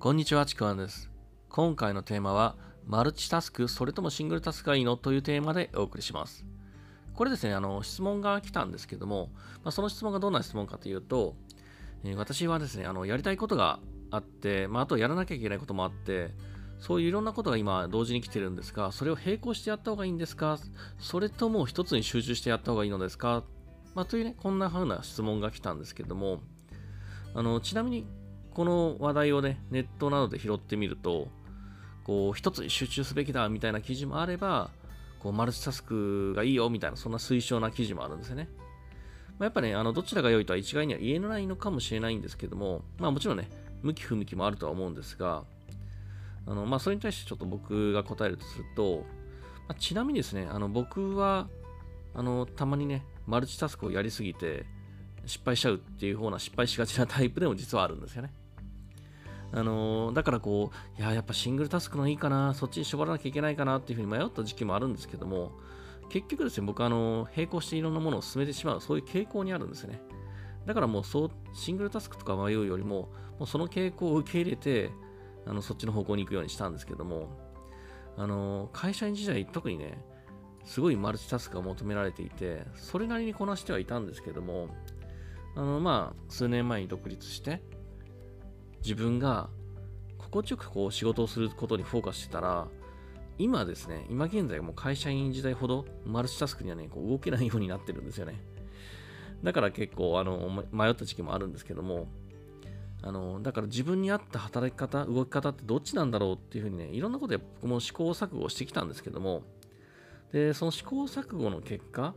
こんにちは、ちくわんです。今回のテーマは、マルチタスク、それともシングルタスクがいいの？というテーマでお送りします。これですね、あの、質問が来たんですけども、まあ、その質問がどんな質問かというと、えー私はですね、あの、やりたいことがあって、まあ、あとやらなきゃいけないこともあって、そういういろんなことが今同時に来てるんですが、それを並行してやった方がいいんですか？それとも一つに集中してやった方がいいのですか？まあ、というね、こんな風な質問が来たんですけども、あの、ちなみに、この話題をね、ネットなどで拾ってみると、こう、一つに集中すべきだみたいな記事もあれば、こう、マルチタスクがいいよみたいな、そんな推奨な記事もあるんですよね。まあ、やっぱね、あの、どちらが良いとは一概には言えないのかもしれないんですけども、まあもちろんね、向き不向きもあるとは思うんですが、あの、まあそれに対してちょっと僕が答えるとすると、まあ、ちなみにですね、あの、僕は、あの、たまにね、マルチタスクをやりすぎて、失敗しちゃうっていう方な失敗しがちなタイプでも実はあるんですよね。あのーだからこう、いや、やっぱシングルタスクのいいかな、そっちに絞らなきゃいけないかなっていうふうに迷った時期もあるんですけども、結局ですね、僕はあの、並行していろんなものを進めてしまう、そういう傾向にあるんですよね。だからもうそう、シングルタスクとか迷うよりも、もうその傾向を受け入れて、あの、そっちの方向に行くようにしたんですけども、あの会社員時代、特にね、すごいマルチタスクが求められていて、それなりにこなしてはいたんですけども、あの、まあ、数年前に独立して、自分が心地よくこう仕事をすることにフォーカスしてたら、今ですね、今現在もう会社員時代ほどマルチタスクにはね、こう動けないようになってるんですよね。だから結構、あの、迷った時期もあるんですけども、あの、だから自分に合った働き方、動き方ってどっちなんだろうっていうふうにね、いろんなことで僕も試行錯誤してきたんですけども、で、その試行錯誤の結果、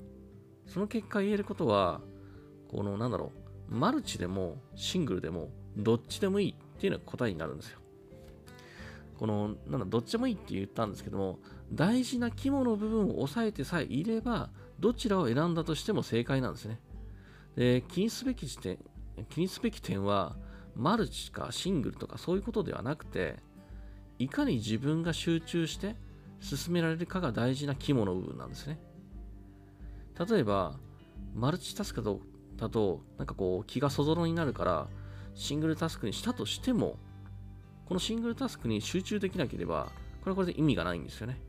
その結果言えることは、この、なんだろう、マルチでもシングルでもどっちでもいいっていうのが答えになるんですよ。この、なんだ、どっちでもいいって言ったんですけども、大事な肝の部分を押さえてさえいれば、どちらを選んだとしても正解なんですね。で、気にすべき時点、気にすべき点は、マルチかシングルとかそういうことではなくて、いかに自分が集中して進められるかが大事な肝の部分なんですね。例えば、マルチタスクと、だとなんかこう気がそぞろになるから、シングルタスクにしたとしても、このシングルタスクに集中できなければ、これはこれで意味がないんですよね。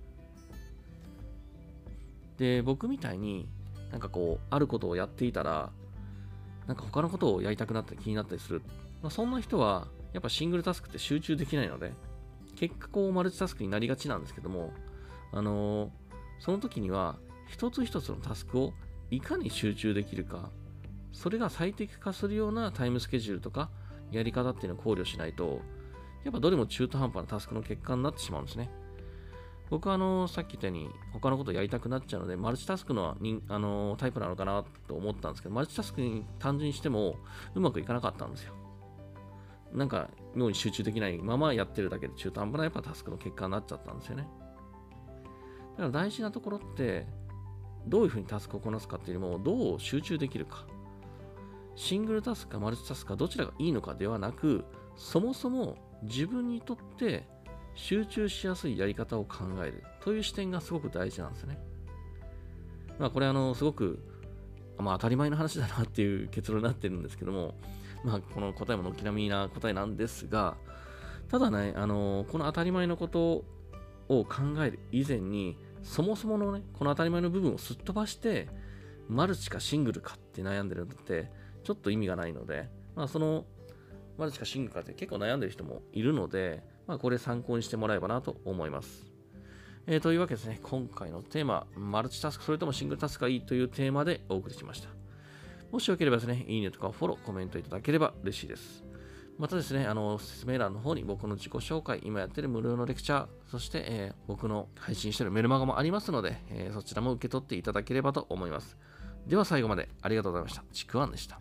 で、僕みたいになんかこう、あることをやっていたら、なんか他のことをやりたくなったり気になったりする。まあ、そんな人は、やっぱシングルタスクって集中できないので、結果こうマルチタスクになりがちなんですけども、あのーその時には、一つ一つのタスクをいかに集中できるか、それが最適化するようなタイムスケジュールとか、やり方っていうのを考慮しないと、やっぱどれも中途半端なタスクの結果になってしまうんですね。僕はあのさっき言ったように他のことやりたくなっちゃうので、マルチタスクのにあのタイプなのかなと思ったんですけど、マルチタスクに単純にしてもうまくいかなかったんですよ。なんか脳に集中できないままやってるだけで中途半端なやっぱタスクの結果になっちゃったんですよね。だから大事なところって、どういうふうにタスクをこなすかっていうよりも、どう集中できるか。シングルタスクかマルチタスクかどちらがいいのかではなく、そもそも自分にとって集中しやすいやり方を考えるという視点がすごく大事なんですね。まあこれあの、すごく、まあ当たり前の話だなっていう結論になってるんですけども、まあこの答えも軒並みな答えなんですが、ただね、あの、この当たり前のことを考える以前に、そもそものね、この当たり前の部分をすっ飛ばして、マルチかシングルかって悩んでるのって、ちょっと意味がないので、まあその、マルチかシングかって結構悩んでる人もいるので、まあこれ参考にしてもらえばなと思います。えーというわけですね、今回のテーマ、マルチタスク、それともシングルタスクがいいというテーマでお送りしました。もしよければですね、いいねとかフォロー、コメントいただければ嬉しいです。またですね、あの、説明欄の方に僕の自己紹介、今やってる無料のレクチャー、そして、えー僕の配信してるメルマガもありますので、えーそちらも受け取っていただければと思います。では最後までありがとうございました。ちくわんでした。